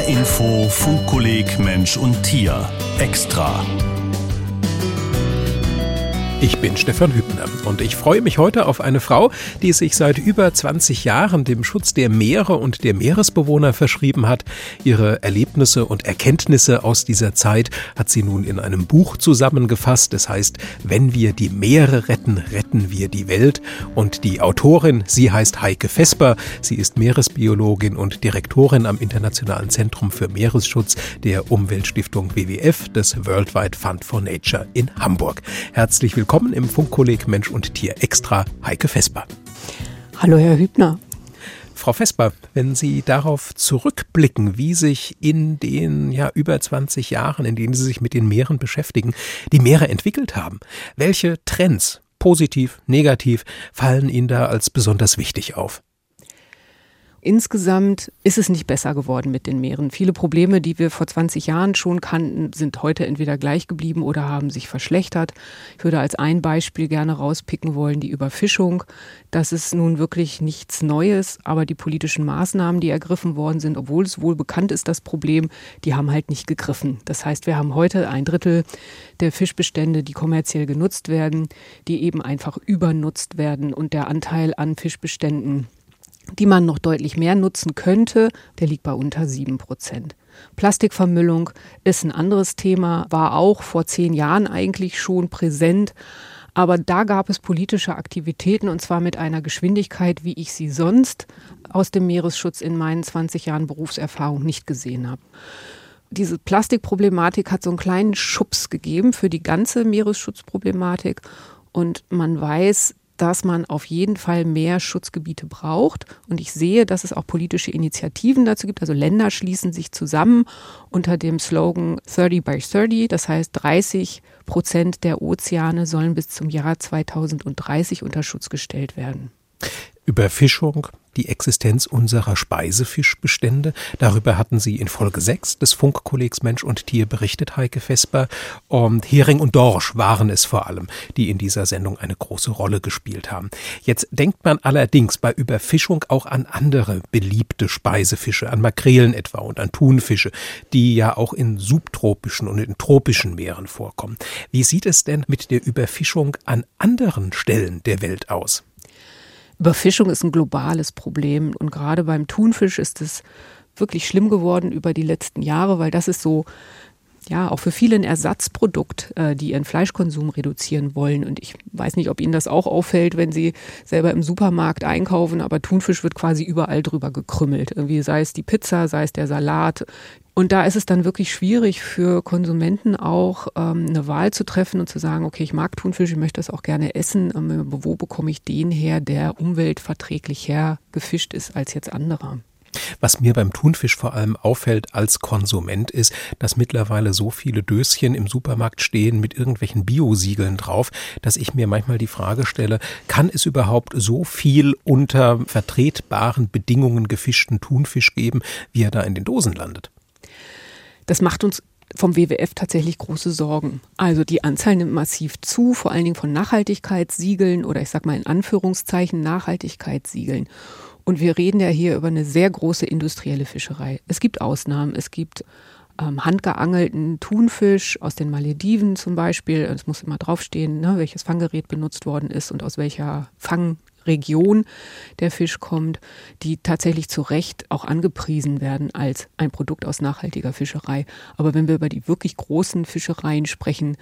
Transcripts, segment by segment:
HR Info Funkkolleg Mensch und Tier extra. Ich bin Stefan Hübner und ich freue mich heute auf eine Frau, die sich seit über 20 Jahren dem Schutz der Meere und der Meeresbewohner verschrieben hat. Ihre Erlebnisse und Erkenntnisse aus dieser Zeit hat sie nun in einem Buch zusammengefasst. Das heißt, wenn wir die Meere retten, retten wir die Welt. Und die Autorin, sie heißt Heike Vesper. Sie ist Meeresbiologin und Direktorin am Internationalen Zentrum für Meeresschutz der Umweltstiftung WWF des Worldwide Fund for Nature in Hamburg. Herzlich willkommen Willkommen im Funkkolleg Mensch und Tier Extra, Heike Vesper. Hallo, Herr Hübner. Frau Vesper, wenn Sie darauf zurückblicken, wie sich in den ja über 20 Jahren, in denen Sie sich mit den Meeren beschäftigen, die Meere entwickelt haben, welche Trends, positiv, negativ, fallen Ihnen da als besonders wichtig auf? Insgesamt ist es nicht besser geworden mit den Meeren. Viele Probleme, die wir vor 20 Jahren schon kannten, sind heute entweder gleich geblieben oder haben sich verschlechtert. Ich würde als ein Beispiel gerne rauspicken wollen die Überfischung. Das ist nun wirklich nichts Neues, aber die politischen Maßnahmen, die ergriffen worden sind, obwohl es wohl bekannt ist, das Problem, die haben halt nicht gegriffen. Das heißt, wir haben heute ein Drittel der Fischbestände, die kommerziell genutzt werden, die eben einfach übernutzt werden und der Anteil an Fischbeständen die man noch deutlich mehr nutzen könnte, der liegt bei unter sieben Prozent. Plastikvermüllung ist ein anderes Thema, war auch vor zehn Jahren eigentlich schon präsent. Aber da gab es politische Aktivitäten und zwar mit einer Geschwindigkeit, wie ich sie sonst aus dem Meeresschutz in meinen 20 Jahren Berufserfahrung nicht gesehen habe. Diese Plastikproblematik hat so einen kleinen Schubs gegeben für die ganze Meeresschutzproblematik. Und man weiß, dass man auf jeden Fall mehr Schutzgebiete braucht. Und ich sehe, dass es auch politische Initiativen dazu gibt. Also Länder schließen sich zusammen unter dem Slogan 30 by 30. Das heißt, 30 Prozent der Ozeane sollen bis zum Jahr 2030 unter Schutz gestellt werden. Überfischung, die Existenz unserer Speisefischbestände. Darüber hatten Sie in Folge 6 des Funkkollegs Mensch und Tier berichtet, Heike Vesper. Und Hering und Dorsch waren es vor allem, die in dieser Sendung eine große Rolle gespielt haben. Jetzt denkt man allerdings bei Überfischung auch an andere beliebte Speisefische, an Makrelen etwa und an Thunfische, die ja auch in subtropischen und in tropischen Meeren vorkommen. Wie sieht es denn mit der Überfischung an anderen Stellen der Welt aus? Überfischung ist ein globales Problem und gerade beim Thunfisch ist es wirklich schlimm geworden über die letzten Jahre, weil das ist so ja, auch für viele ein Ersatzprodukt, äh, die ihren Fleischkonsum reduzieren wollen. Und ich weiß nicht, ob Ihnen das auch auffällt, wenn Sie selber im Supermarkt einkaufen, aber Thunfisch wird quasi überall drüber gekrümmelt. Irgendwie sei es die Pizza, sei es der Salat. Und da ist es dann wirklich schwierig für Konsumenten auch ähm, eine Wahl zu treffen und zu sagen, okay, ich mag Thunfisch, ich möchte das auch gerne essen. Ähm, wo bekomme ich den her, der umweltverträglicher gefischt ist als jetzt anderer? Was mir beim Thunfisch vor allem auffällt als Konsument ist, dass mittlerweile so viele Döschen im Supermarkt stehen mit irgendwelchen Biosiegeln drauf, dass ich mir manchmal die Frage stelle, kann es überhaupt so viel unter vertretbaren Bedingungen gefischten Thunfisch geben, wie er da in den Dosen landet? Das macht uns vom WWF tatsächlich große Sorgen. Also die Anzahl nimmt massiv zu, vor allen Dingen von Nachhaltigkeitssiegeln oder ich sag mal in Anführungszeichen Nachhaltigkeitssiegeln. Und wir reden ja hier über eine sehr große industrielle Fischerei. Es gibt Ausnahmen. Es gibt ähm, handgeangelten Thunfisch aus den Malediven zum Beispiel. Es muss immer draufstehen, ne, welches Fanggerät benutzt worden ist und aus welcher Fangregion der Fisch kommt, die tatsächlich zu Recht auch angepriesen werden als ein Produkt aus nachhaltiger Fischerei. Aber wenn wir über die wirklich großen Fischereien sprechen,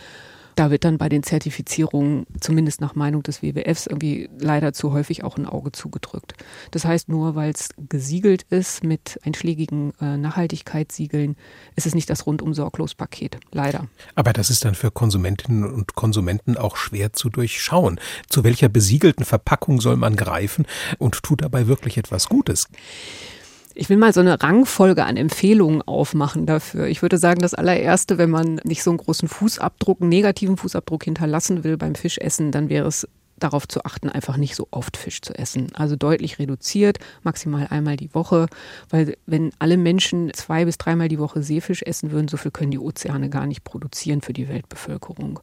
da wird dann bei den Zertifizierungen, zumindest nach Meinung des WWFs, irgendwie leider zu häufig auch ein Auge zugedrückt. Das heißt, nur weil es gesiegelt ist mit einschlägigen äh, Nachhaltigkeitssiegeln, ist es nicht das rundum sorglos Paket. Leider. Aber das ist dann für Konsumentinnen und Konsumenten auch schwer zu durchschauen. Zu welcher besiegelten Verpackung soll man greifen und tut dabei wirklich etwas Gutes? Ich will mal so eine Rangfolge an Empfehlungen aufmachen dafür. Ich würde sagen, das allererste, wenn man nicht so einen großen Fußabdruck, einen negativen Fußabdruck hinterlassen will beim Fischessen, dann wäre es darauf zu achten, einfach nicht so oft Fisch zu essen. Also deutlich reduziert, maximal einmal die Woche, weil wenn alle Menschen zwei bis dreimal die Woche Seefisch essen würden, so viel können die Ozeane gar nicht produzieren für die Weltbevölkerung.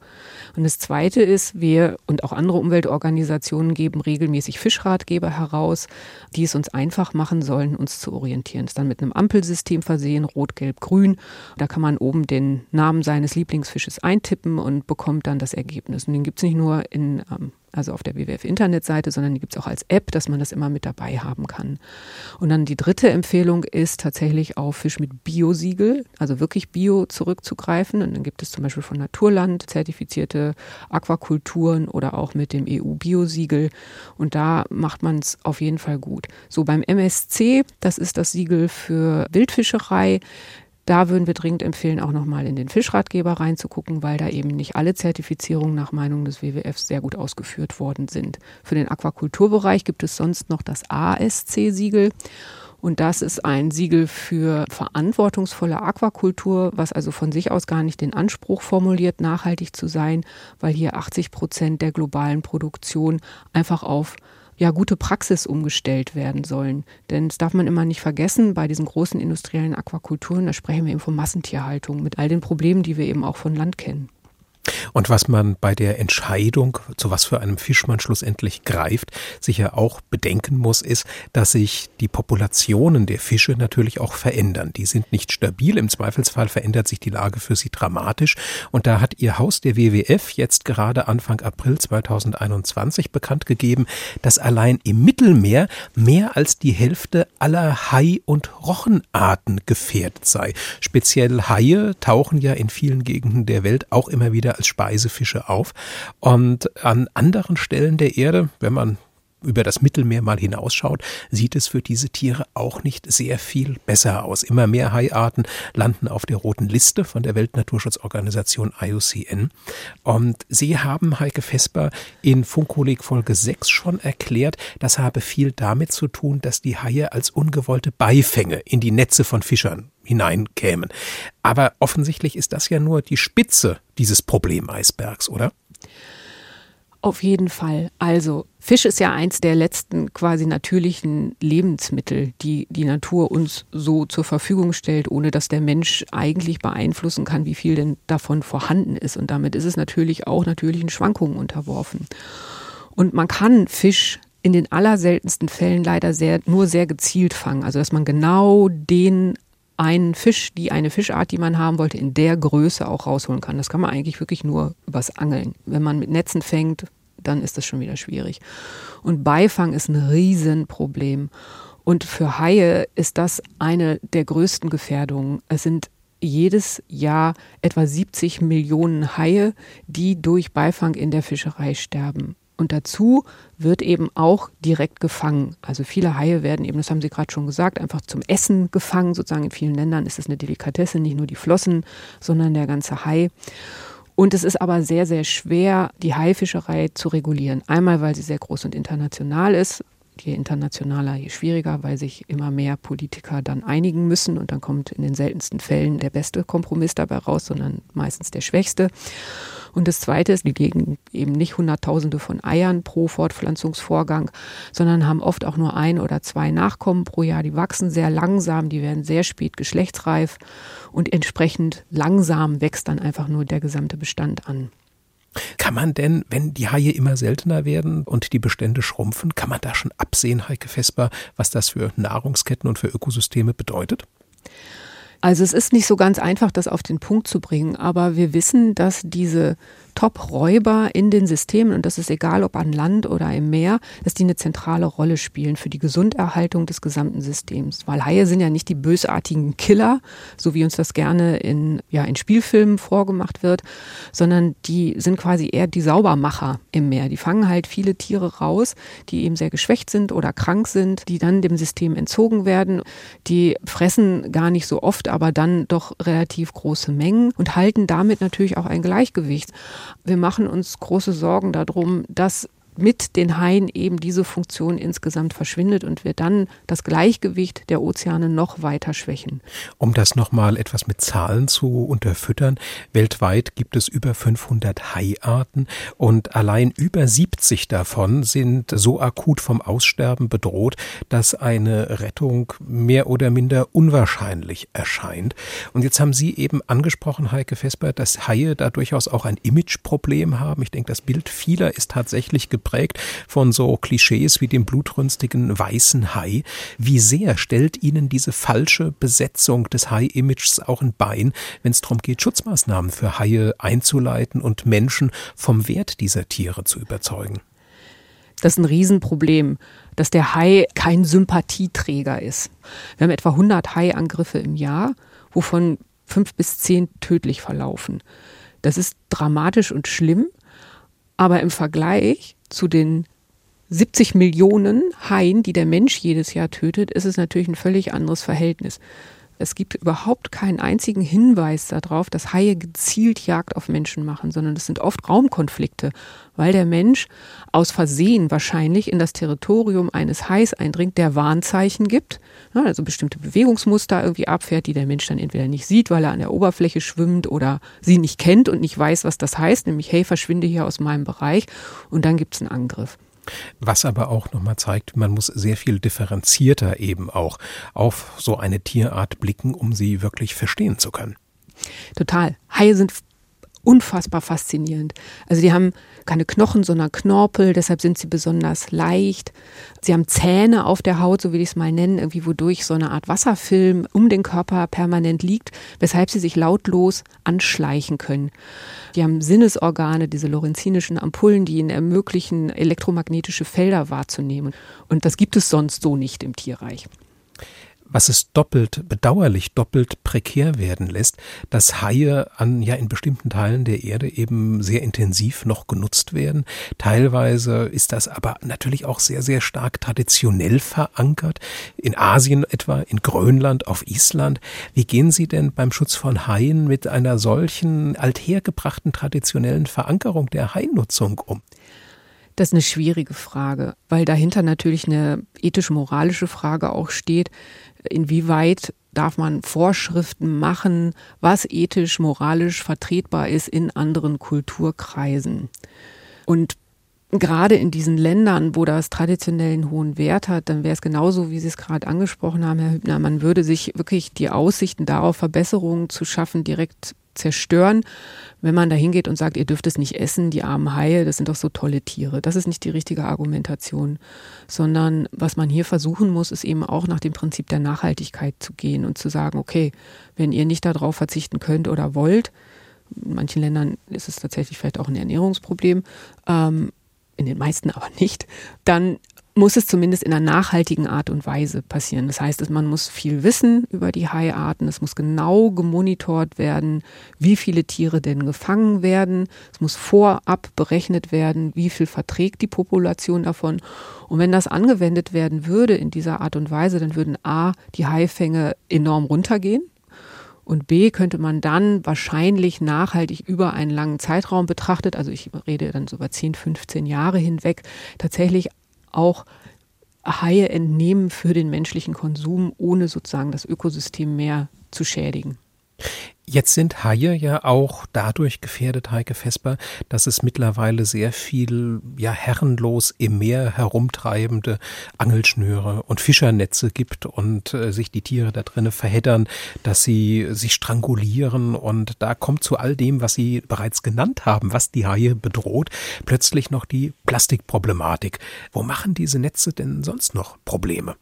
Und das Zweite ist, wir und auch andere Umweltorganisationen geben regelmäßig Fischratgeber heraus, die es uns einfach machen sollen, uns zu orientieren. Das ist dann mit einem Ampelsystem versehen, rot, gelb, grün. Da kann man oben den Namen seines Lieblingsfisches eintippen und bekommt dann das Ergebnis. Und den gibt es nicht nur in ähm, also auf der WWF-Internetseite, sondern die gibt es auch als App, dass man das immer mit dabei haben kann. Und dann die dritte Empfehlung ist tatsächlich auf Fisch mit Biosiegel, also wirklich Bio zurückzugreifen. Und dann gibt es zum Beispiel von Naturland zertifizierte Aquakulturen oder auch mit dem EU-Biosiegel. Und da macht man es auf jeden Fall gut. So beim MSC, das ist das Siegel für Wildfischerei, da würden wir dringend empfehlen, auch nochmal in den Fischratgeber reinzugucken, weil da eben nicht alle Zertifizierungen nach Meinung des WWF sehr gut ausgeführt worden sind. Für den Aquakulturbereich gibt es sonst noch das ASC-Siegel. Und das ist ein Siegel für verantwortungsvolle Aquakultur, was also von sich aus gar nicht den Anspruch formuliert, nachhaltig zu sein, weil hier 80 Prozent der globalen Produktion einfach auf ja, gute Praxis umgestellt werden sollen. Denn das darf man immer nicht vergessen, bei diesen großen industriellen Aquakulturen, da sprechen wir eben von Massentierhaltung mit all den Problemen, die wir eben auch von Land kennen. Und was man bei der Entscheidung, zu was für einem Fisch man schlussendlich greift, sicher auch bedenken muss, ist, dass sich die Populationen der Fische natürlich auch verändern. Die sind nicht stabil. Im Zweifelsfall verändert sich die Lage für sie dramatisch. Und da hat ihr Haus der WWF jetzt gerade Anfang April 2021 bekannt gegeben, dass allein im Mittelmeer mehr als die Hälfte aller Hai- und Rochenarten gefährdet sei. Speziell Haie tauchen ja in vielen Gegenden der Welt auch immer wieder als Speisefische auf. Und an anderen Stellen der Erde, wenn man über das Mittelmeer mal hinausschaut, sieht es für diese Tiere auch nicht sehr viel besser aus. Immer mehr Haiarten landen auf der roten Liste von der Weltnaturschutzorganisation IUCN. Und Sie haben, Heike Vesper, in Funkolik Folge 6 schon erklärt, das habe viel damit zu tun, dass die Haie als ungewollte Beifänge in die Netze von Fischern hineinkämen. Aber offensichtlich ist das ja nur die Spitze dieses Problemeisbergs, oder? Auf jeden Fall. Also Fisch ist ja eins der letzten quasi natürlichen Lebensmittel, die die Natur uns so zur Verfügung stellt, ohne dass der Mensch eigentlich beeinflussen kann, wie viel denn davon vorhanden ist. Und damit ist es natürlich auch natürlichen Schwankungen unterworfen. Und man kann Fisch in den allerseltensten Fällen leider sehr, nur sehr gezielt fangen. Also dass man genau den einen Fisch, die eine Fischart, die man haben wollte, in der Größe auch rausholen kann. Das kann man eigentlich wirklich nur übers Angeln. Wenn man mit Netzen fängt, dann ist das schon wieder schwierig. Und Beifang ist ein Riesenproblem. Und für Haie ist das eine der größten Gefährdungen. Es sind jedes Jahr etwa 70 Millionen Haie, die durch Beifang in der Fischerei sterben. Und dazu wird eben auch direkt gefangen. Also viele Haie werden eben, das haben Sie gerade schon gesagt, einfach zum Essen gefangen. Sozusagen in vielen Ländern ist es eine Delikatesse, nicht nur die Flossen, sondern der ganze Hai. Und es ist aber sehr, sehr schwer, die Haifischerei zu regulieren. Einmal, weil sie sehr groß und international ist. Je internationaler, je schwieriger, weil sich immer mehr Politiker dann einigen müssen und dann kommt in den seltensten Fällen der beste Kompromiss dabei raus, sondern meistens der schwächste. Und das Zweite ist, die legen eben nicht Hunderttausende von Eiern pro Fortpflanzungsvorgang, sondern haben oft auch nur ein oder zwei Nachkommen pro Jahr. Die wachsen sehr langsam, die werden sehr spät geschlechtsreif und entsprechend langsam wächst dann einfach nur der gesamte Bestand an. Kann man denn, wenn die Haie immer seltener werden und die Bestände schrumpfen, kann man da schon absehen, Heike Vesper, was das für Nahrungsketten und für Ökosysteme bedeutet? Also es ist nicht so ganz einfach, das auf den Punkt zu bringen, aber wir wissen, dass diese Top-Räuber in den Systemen, und das ist egal ob an Land oder im Meer, dass die eine zentrale Rolle spielen für die Gesunderhaltung des gesamten Systems. Weil Haie sind ja nicht die bösartigen Killer, so wie uns das gerne in, ja, in Spielfilmen vorgemacht wird, sondern die sind quasi eher die Saubermacher im Meer. Die fangen halt viele Tiere raus, die eben sehr geschwächt sind oder krank sind, die dann dem System entzogen werden. Die fressen gar nicht so oft, aber dann doch relativ große Mengen und halten damit natürlich auch ein Gleichgewicht. Wir machen uns große Sorgen darum, dass mit den Haien eben diese Funktion insgesamt verschwindet und wir dann das Gleichgewicht der Ozeane noch weiter schwächen. Um das nochmal etwas mit Zahlen zu unterfüttern, weltweit gibt es über 500 Haiarten und allein über 70 davon sind so akut vom Aussterben bedroht, dass eine Rettung mehr oder minder unwahrscheinlich erscheint. Und jetzt haben Sie eben angesprochen, Heike Vesper, dass Haie da durchaus auch ein Imageproblem haben. Ich denke, das Bild vieler ist tatsächlich geprägt von so Klischees wie dem blutrünstigen weißen Hai. Wie sehr stellt Ihnen diese falsche Besetzung des Hai-Images auch ein Bein, wenn es darum geht, Schutzmaßnahmen für Haie einzuleiten und Menschen vom Wert dieser Tiere zu überzeugen? Das ist ein Riesenproblem, dass der Hai kein Sympathieträger ist. Wir haben etwa 100 Hai-Angriffe im Jahr, wovon fünf bis zehn tödlich verlaufen. Das ist dramatisch und schlimm, aber im Vergleich zu den 70 Millionen Haien, die der Mensch jedes Jahr tötet, ist es natürlich ein völlig anderes Verhältnis. Es gibt überhaupt keinen einzigen Hinweis darauf, dass Haie gezielt Jagd auf Menschen machen, sondern es sind oft Raumkonflikte, weil der Mensch aus Versehen wahrscheinlich in das Territorium eines Hais eindringt, der Warnzeichen gibt, also bestimmte Bewegungsmuster irgendwie abfährt, die der Mensch dann entweder nicht sieht, weil er an der Oberfläche schwimmt oder sie nicht kennt und nicht weiß, was das heißt, nämlich hey, verschwinde hier aus meinem Bereich und dann gibt es einen Angriff. Was aber auch nochmal zeigt, man muss sehr viel differenzierter eben auch auf so eine Tierart blicken, um sie wirklich verstehen zu können. Total. Haie sind unfassbar faszinierend. Also die haben keine Knochen, sondern Knorpel, deshalb sind sie besonders leicht. Sie haben Zähne auf der Haut, so will ich es mal nennen, irgendwie wodurch so eine Art Wasserfilm um den Körper permanent liegt, weshalb sie sich lautlos anschleichen können. Die haben Sinnesorgane, diese lorenzinischen Ampullen, die ihnen ermöglichen, elektromagnetische Felder wahrzunehmen. Und das gibt es sonst so nicht im Tierreich was es doppelt, bedauerlich doppelt prekär werden lässt, dass Haie an, ja, in bestimmten Teilen der Erde eben sehr intensiv noch genutzt werden. Teilweise ist das aber natürlich auch sehr, sehr stark traditionell verankert. In Asien etwa, in Grönland, auf Island. Wie gehen Sie denn beim Schutz von Haien mit einer solchen althergebrachten traditionellen Verankerung der Hainutzung um? Das ist eine schwierige Frage, weil dahinter natürlich eine ethisch-moralische Frage auch steht inwieweit darf man Vorschriften machen, was ethisch, moralisch vertretbar ist in anderen Kulturkreisen. Und gerade in diesen Ländern, wo das traditionell einen hohen Wert hat, dann wäre es genauso, wie Sie es gerade angesprochen haben, Herr Hübner, man würde sich wirklich die Aussichten darauf, Verbesserungen zu schaffen, direkt zerstören, wenn man da hingeht und sagt, ihr dürft es nicht essen, die armen Haie, das sind doch so tolle Tiere. Das ist nicht die richtige Argumentation, sondern was man hier versuchen muss, ist eben auch nach dem Prinzip der Nachhaltigkeit zu gehen und zu sagen, okay, wenn ihr nicht darauf verzichten könnt oder wollt, in manchen Ländern ist es tatsächlich vielleicht auch ein Ernährungsproblem, ähm, in den meisten aber nicht, dann muss es zumindest in einer nachhaltigen Art und Weise passieren. Das heißt, man muss viel wissen über die Haiarten. Es muss genau gemonitort werden, wie viele Tiere denn gefangen werden. Es muss vorab berechnet werden, wie viel verträgt die Population davon. Und wenn das angewendet werden würde in dieser Art und Weise, dann würden A, die Haifänge enorm runtergehen. Und B könnte man dann wahrscheinlich nachhaltig über einen langen Zeitraum betrachtet, also ich rede dann so über 10, 15 Jahre hinweg, tatsächlich auch Haie entnehmen für den menschlichen Konsum, ohne sozusagen das Ökosystem mehr zu schädigen. Jetzt sind Haie ja auch dadurch gefährdet, Heike Vesper, dass es mittlerweile sehr viel ja herrenlos im Meer herumtreibende Angelschnüre und Fischernetze gibt und äh, sich die Tiere da drinnen verheddern, dass sie sich strangulieren und da kommt zu all dem, was Sie bereits genannt haben, was die Haie bedroht, plötzlich noch die Plastikproblematik. Wo machen diese Netze denn sonst noch Probleme?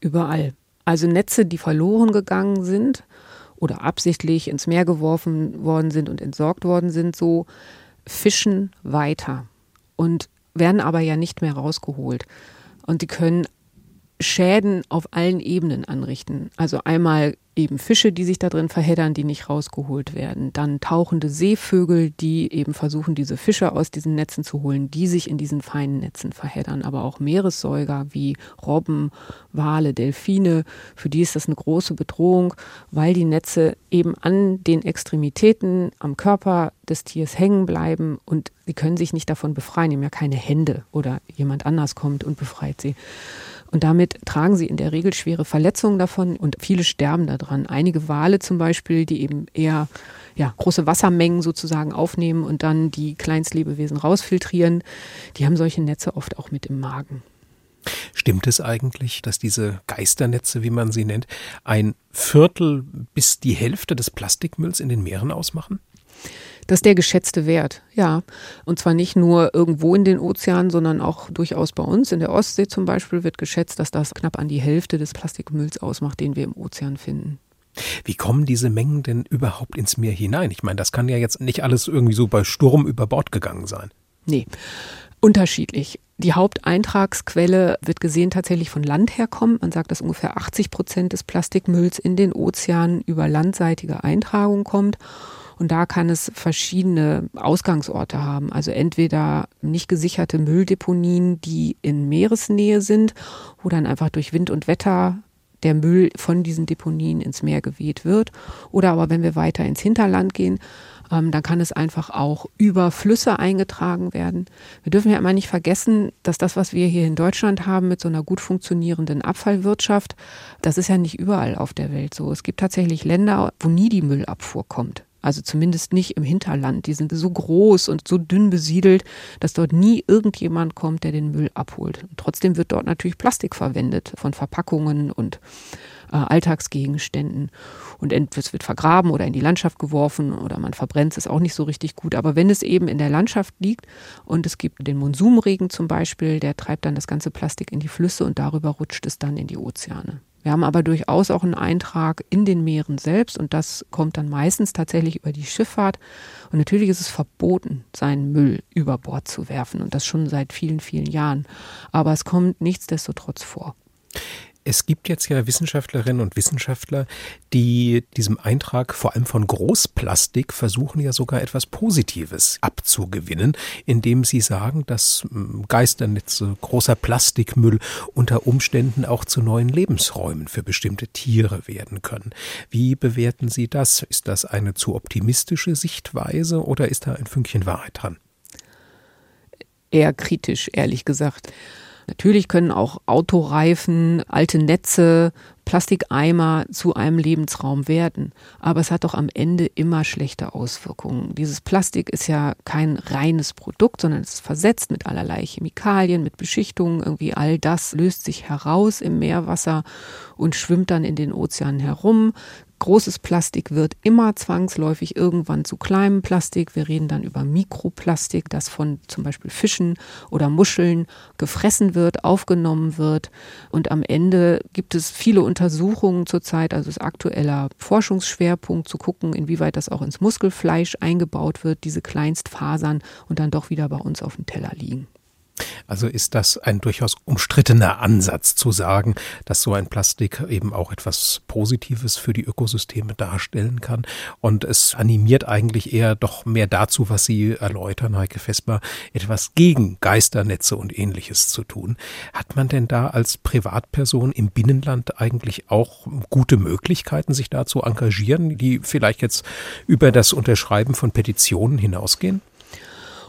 Überall. Also Netze, die verloren gegangen sind, oder absichtlich ins Meer geworfen worden sind und entsorgt worden sind, so fischen weiter und werden aber ja nicht mehr rausgeholt. Und die können Schäden auf allen Ebenen anrichten. Also einmal eben Fische, die sich da drin verheddern, die nicht rausgeholt werden. Dann tauchende Seevögel, die eben versuchen, diese Fische aus diesen Netzen zu holen, die sich in diesen feinen Netzen verheddern. Aber auch Meeressäuger wie Robben, Wale, Delfine, für die ist das eine große Bedrohung, weil die Netze eben an den Extremitäten am Körper des Tiers hängen bleiben und sie können sich nicht davon befreien. Die haben ja keine Hände oder jemand anders kommt und befreit sie. Und damit tragen sie in der Regel schwere Verletzungen davon und viele sterben daran. Einige Wale zum Beispiel, die eben eher ja, große Wassermengen sozusagen aufnehmen und dann die Kleinstlebewesen rausfiltrieren, die haben solche Netze oft auch mit im Magen. Stimmt es eigentlich, dass diese Geisternetze, wie man sie nennt, ein Viertel bis die Hälfte des Plastikmülls in den Meeren ausmachen? Das ist der geschätzte Wert, ja. Und zwar nicht nur irgendwo in den Ozeanen, sondern auch durchaus bei uns. In der Ostsee zum Beispiel wird geschätzt, dass das knapp an die Hälfte des Plastikmülls ausmacht, den wir im Ozean finden. Wie kommen diese Mengen denn überhaupt ins Meer hinein? Ich meine, das kann ja jetzt nicht alles irgendwie so bei Sturm über Bord gegangen sein. Nee, unterschiedlich. Die Haupteintragsquelle wird gesehen tatsächlich von Land herkommen. Man sagt, dass ungefähr 80 Prozent des Plastikmülls in den Ozeanen über landseitige Eintragung kommt. Und da kann es verschiedene Ausgangsorte haben. Also entweder nicht gesicherte Mülldeponien, die in Meeresnähe sind, wo dann einfach durch Wind und Wetter der Müll von diesen Deponien ins Meer geweht wird. Oder aber wenn wir weiter ins Hinterland gehen, ähm, dann kann es einfach auch über Flüsse eingetragen werden. Wir dürfen ja immer nicht vergessen, dass das, was wir hier in Deutschland haben mit so einer gut funktionierenden Abfallwirtschaft, das ist ja nicht überall auf der Welt so. Es gibt tatsächlich Länder, wo nie die Müllabfuhr kommt. Also zumindest nicht im Hinterland. Die sind so groß und so dünn besiedelt, dass dort nie irgendjemand kommt, der den Müll abholt. Und trotzdem wird dort natürlich Plastik verwendet von Verpackungen und äh, Alltagsgegenständen. Und es wird vergraben oder in die Landschaft geworfen oder man verbrennt es auch nicht so richtig gut. Aber wenn es eben in der Landschaft liegt und es gibt den Monsumregen zum Beispiel, der treibt dann das ganze Plastik in die Flüsse und darüber rutscht es dann in die Ozeane. Wir haben aber durchaus auch einen Eintrag in den Meeren selbst und das kommt dann meistens tatsächlich über die Schifffahrt. Und natürlich ist es verboten, seinen Müll über Bord zu werfen und das schon seit vielen, vielen Jahren. Aber es kommt nichtsdestotrotz vor. Es gibt jetzt ja Wissenschaftlerinnen und Wissenschaftler, die diesem Eintrag vor allem von Großplastik versuchen ja sogar etwas Positives abzugewinnen, indem sie sagen, dass hm, Geisternetze, großer Plastikmüll unter Umständen auch zu neuen Lebensräumen für bestimmte Tiere werden können. Wie bewerten Sie das? Ist das eine zu optimistische Sichtweise oder ist da ein Fünkchen Wahrheit dran? Eher kritisch, ehrlich gesagt. Natürlich können auch Autoreifen, alte Netze, Plastikeimer zu einem Lebensraum werden. Aber es hat doch am Ende immer schlechte Auswirkungen. Dieses Plastik ist ja kein reines Produkt, sondern es ist versetzt mit allerlei Chemikalien, mit Beschichtungen. Irgendwie all das löst sich heraus im Meerwasser und schwimmt dann in den Ozeanen herum, Großes Plastik wird immer zwangsläufig irgendwann zu kleinem Plastik. Wir reden dann über Mikroplastik, das von zum Beispiel Fischen oder Muscheln gefressen wird, aufgenommen wird. Und am Ende gibt es viele Untersuchungen zurzeit, also ist aktueller Forschungsschwerpunkt zu gucken, inwieweit das auch ins Muskelfleisch eingebaut wird, diese Kleinstfasern und dann doch wieder bei uns auf dem Teller liegen. Also ist das ein durchaus umstrittener Ansatz zu sagen, dass so ein Plastik eben auch etwas Positives für die Ökosysteme darstellen kann. Und es animiert eigentlich eher doch mehr dazu, was Sie erläutern, Heike Vesper, etwas gegen Geisternetze und ähnliches zu tun. Hat man denn da als Privatperson im Binnenland eigentlich auch gute Möglichkeiten, sich da zu engagieren, die vielleicht jetzt über das Unterschreiben von Petitionen hinausgehen?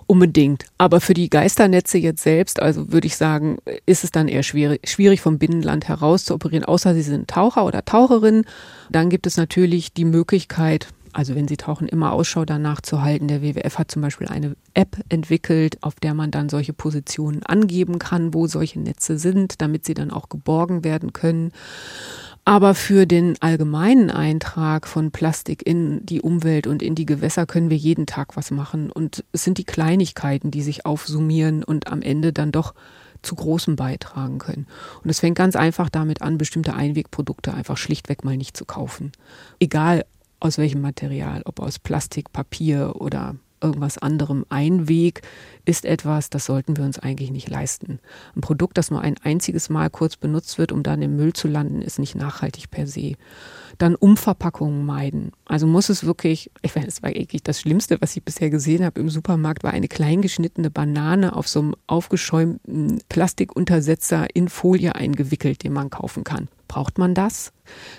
Unbedingt. Aber für die Geisternetze jetzt selbst, also würde ich sagen, ist es dann eher schwierig, schwierig vom Binnenland heraus zu operieren, außer Sie sind Taucher oder Taucherin. Dann gibt es natürlich die Möglichkeit, also wenn Sie tauchen, immer Ausschau danach zu halten. Der WWF hat zum Beispiel eine App entwickelt, auf der man dann solche Positionen angeben kann, wo solche Netze sind, damit sie dann auch geborgen werden können. Aber für den allgemeinen Eintrag von Plastik in die Umwelt und in die Gewässer können wir jeden Tag was machen. Und es sind die Kleinigkeiten, die sich aufsummieren und am Ende dann doch zu großem beitragen können. Und es fängt ganz einfach damit an, bestimmte Einwegprodukte einfach schlichtweg mal nicht zu kaufen. Egal aus welchem Material, ob aus Plastik, Papier oder irgendwas anderem. Ein Weg ist etwas, das sollten wir uns eigentlich nicht leisten. Ein Produkt, das nur ein einziges Mal kurz benutzt wird, um dann im Müll zu landen, ist nicht nachhaltig per se. Dann Umverpackungen meiden. Also muss es wirklich, ich weiß, das war eigentlich das Schlimmste, was ich bisher gesehen habe im Supermarkt, war eine kleingeschnittene Banane auf so einem aufgeschäumten Plastikuntersetzer in Folie eingewickelt, den man kaufen kann. Braucht man das?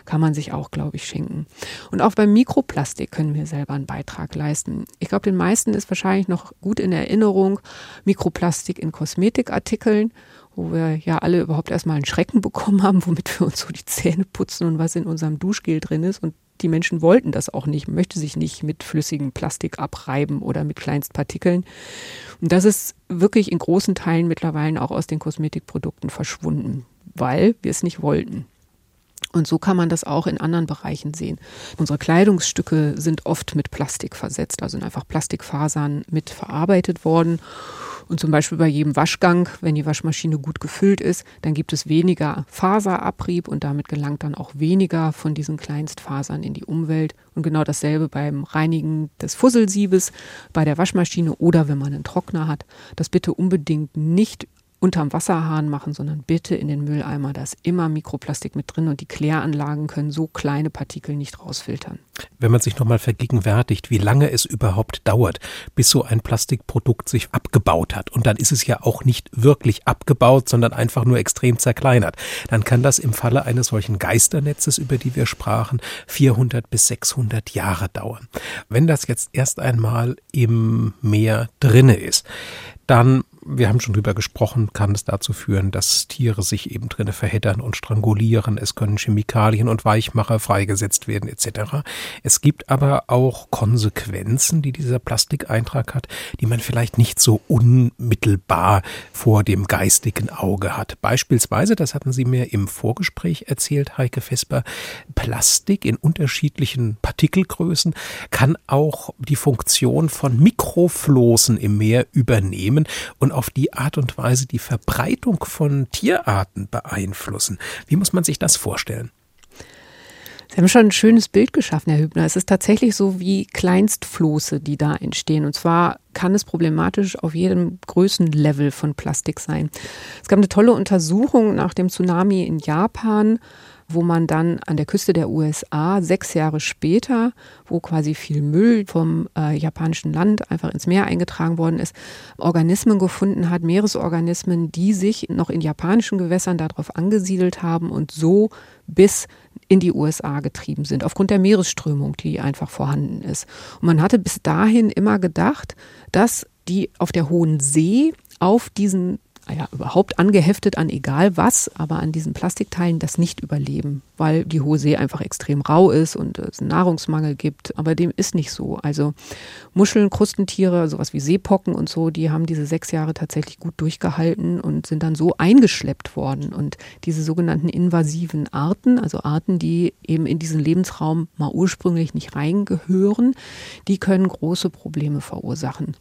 Kann man sich auch, glaube ich, schenken. Und auch beim Mikroplastik können wir selber einen Beitrag leisten. Ich glaube, den meisten ist wahrscheinlich noch gut in Erinnerung Mikroplastik in Kosmetikartikeln wo wir ja alle überhaupt erstmal einen Schrecken bekommen haben, womit wir uns so die Zähne putzen und was in unserem Duschgel drin ist. Und die Menschen wollten das auch nicht, möchte sich nicht mit flüssigem Plastik abreiben oder mit Kleinstpartikeln. Und das ist wirklich in großen Teilen mittlerweile auch aus den Kosmetikprodukten verschwunden, weil wir es nicht wollten. Und so kann man das auch in anderen Bereichen sehen. Unsere Kleidungsstücke sind oft mit Plastik versetzt, also sind einfach Plastikfasern mit verarbeitet worden. Und zum Beispiel bei jedem Waschgang, wenn die Waschmaschine gut gefüllt ist, dann gibt es weniger Faserabrieb und damit gelangt dann auch weniger von diesen Kleinstfasern in die Umwelt. Und genau dasselbe beim Reinigen des Fusselsiebes, bei der Waschmaschine oder wenn man einen Trockner hat. Das bitte unbedingt nicht unterm Wasserhahn machen, sondern bitte in den Mülleimer. Da ist immer Mikroplastik mit drin und die Kläranlagen können so kleine Partikel nicht rausfiltern. Wenn man sich nochmal vergegenwärtigt, wie lange es überhaupt dauert, bis so ein Plastikprodukt sich abgebaut hat. Und dann ist es ja auch nicht wirklich abgebaut, sondern einfach nur extrem zerkleinert. Dann kann das im Falle eines solchen Geisternetzes, über die wir sprachen, 400 bis 600 Jahre dauern. Wenn das jetzt erst einmal im Meer drinne ist, dann wir haben schon drüber gesprochen, kann es dazu führen, dass Tiere sich eben drinne verheddern und strangulieren. Es können Chemikalien und Weichmacher freigesetzt werden etc. Es gibt aber auch Konsequenzen, die dieser Plastikeintrag hat, die man vielleicht nicht so unmittelbar vor dem geistigen Auge hat. Beispielsweise, das hatten Sie mir im Vorgespräch erzählt, Heike Vesper, Plastik in unterschiedlichen Partikelgrößen kann auch die Funktion von Mikroflossen im Meer übernehmen und auf die Art und Weise die Verbreitung von Tierarten beeinflussen. Wie muss man sich das vorstellen? Sie haben schon ein schönes Bild geschaffen, Herr Hübner. Es ist tatsächlich so wie Kleinstfloße, die da entstehen. Und zwar kann es problematisch auf jedem Größenlevel von Plastik sein. Es gab eine tolle Untersuchung nach dem Tsunami in Japan wo man dann an der Küste der USA sechs Jahre später, wo quasi viel Müll vom äh, japanischen Land einfach ins Meer eingetragen worden ist, Organismen gefunden hat, Meeresorganismen, die sich noch in japanischen Gewässern darauf angesiedelt haben und so bis in die USA getrieben sind, aufgrund der Meeresströmung, die einfach vorhanden ist. Und man hatte bis dahin immer gedacht, dass die auf der Hohen See auf diesen ja, überhaupt angeheftet an egal was, aber an diesen Plastikteilen das nicht überleben, weil die hohe See einfach extrem rau ist und es einen Nahrungsmangel gibt. Aber dem ist nicht so. Also Muscheln, Krustentiere, sowas wie Seepocken und so, die haben diese sechs Jahre tatsächlich gut durchgehalten und sind dann so eingeschleppt worden. Und diese sogenannten invasiven Arten, also Arten, die eben in diesen Lebensraum mal ursprünglich nicht reingehören, die können große Probleme verursachen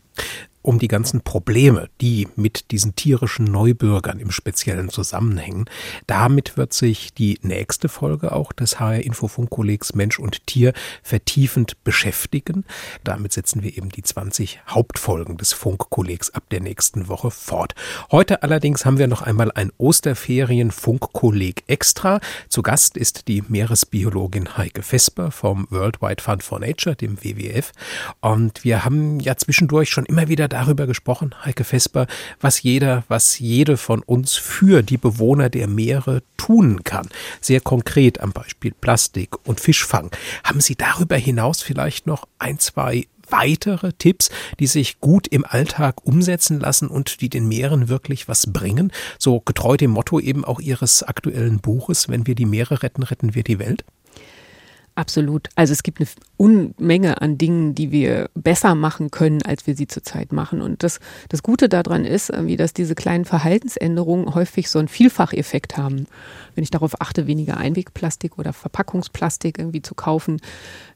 um die ganzen Probleme, die mit diesen tierischen Neubürgern im Speziellen zusammenhängen. Damit wird sich die nächste Folge auch des HR Infofunk-Kollegs Mensch und Tier vertiefend beschäftigen. Damit setzen wir eben die 20 Hauptfolgen des Funkkollegs ab der nächsten Woche fort. Heute allerdings haben wir noch einmal ein Osterferien-Funkkolleg extra. Zu Gast ist die Meeresbiologin Heike Vesper vom Worldwide Fund for Nature, dem WWF. Und wir haben ja zwischendurch schon immer wieder darüber gesprochen, Heike Vesper, was jeder, was jede von uns für die Bewohner der Meere tun kann. Sehr konkret am Beispiel Plastik und Fischfang. Haben Sie darüber hinaus vielleicht noch ein, zwei weitere Tipps, die sich gut im Alltag umsetzen lassen und die den Meeren wirklich was bringen? So getreu dem Motto eben auch Ihres aktuellen Buches, wenn wir die Meere retten, retten wir die Welt? Absolut. Also es gibt eine Unmenge an Dingen, die wir besser machen können, als wir sie zurzeit machen. Und das, das Gute daran ist, wie dass diese kleinen Verhaltensänderungen häufig so einen Vielfacheffekt haben. Wenn ich darauf achte, weniger Einwegplastik oder Verpackungsplastik irgendwie zu kaufen,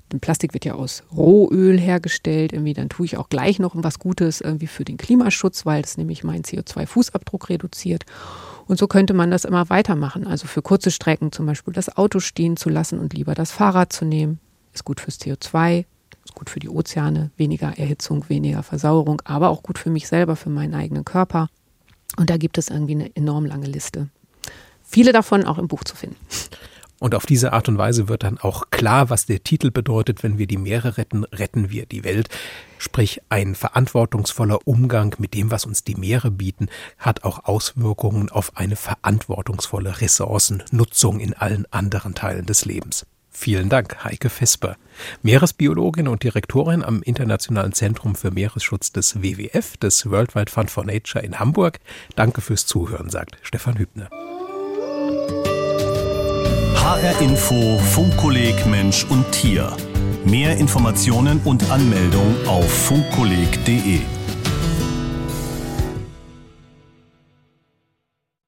Plastik wird ja aus Rohöl hergestellt, irgendwie, dann tue ich auch gleich noch was Gutes irgendwie für den Klimaschutz, weil es nämlich meinen CO2-Fußabdruck reduziert. Und so könnte man das immer weitermachen. Also für kurze Strecken zum Beispiel das Auto stehen zu lassen und lieber das Fahrrad zu nehmen. Ist gut fürs CO2, Ist gut für die Ozeane, weniger Erhitzung, weniger Versauerung, aber auch gut für mich selber, für meinen eigenen Körper. Und da gibt es irgendwie eine enorm lange Liste. Viele davon auch im Buch zu finden. Und auf diese Art und Weise wird dann auch klar, was der Titel bedeutet, wenn wir die Meere retten, retten wir die Welt. Sprich, ein verantwortungsvoller Umgang mit dem, was uns die Meere bieten, hat auch Auswirkungen auf eine verantwortungsvolle Ressourcennutzung in allen anderen Teilen des Lebens. Vielen Dank, Heike Vesper, Meeresbiologin und Direktorin am Internationalen Zentrum für Meeresschutz des WWF, des World Wide Fund for Nature in Hamburg. Danke fürs Zuhören, sagt Stefan Hübner. HR Info Funkkolleg Mensch und Tier. Mehr Informationen und Anmeldung auf funkkolleg.de.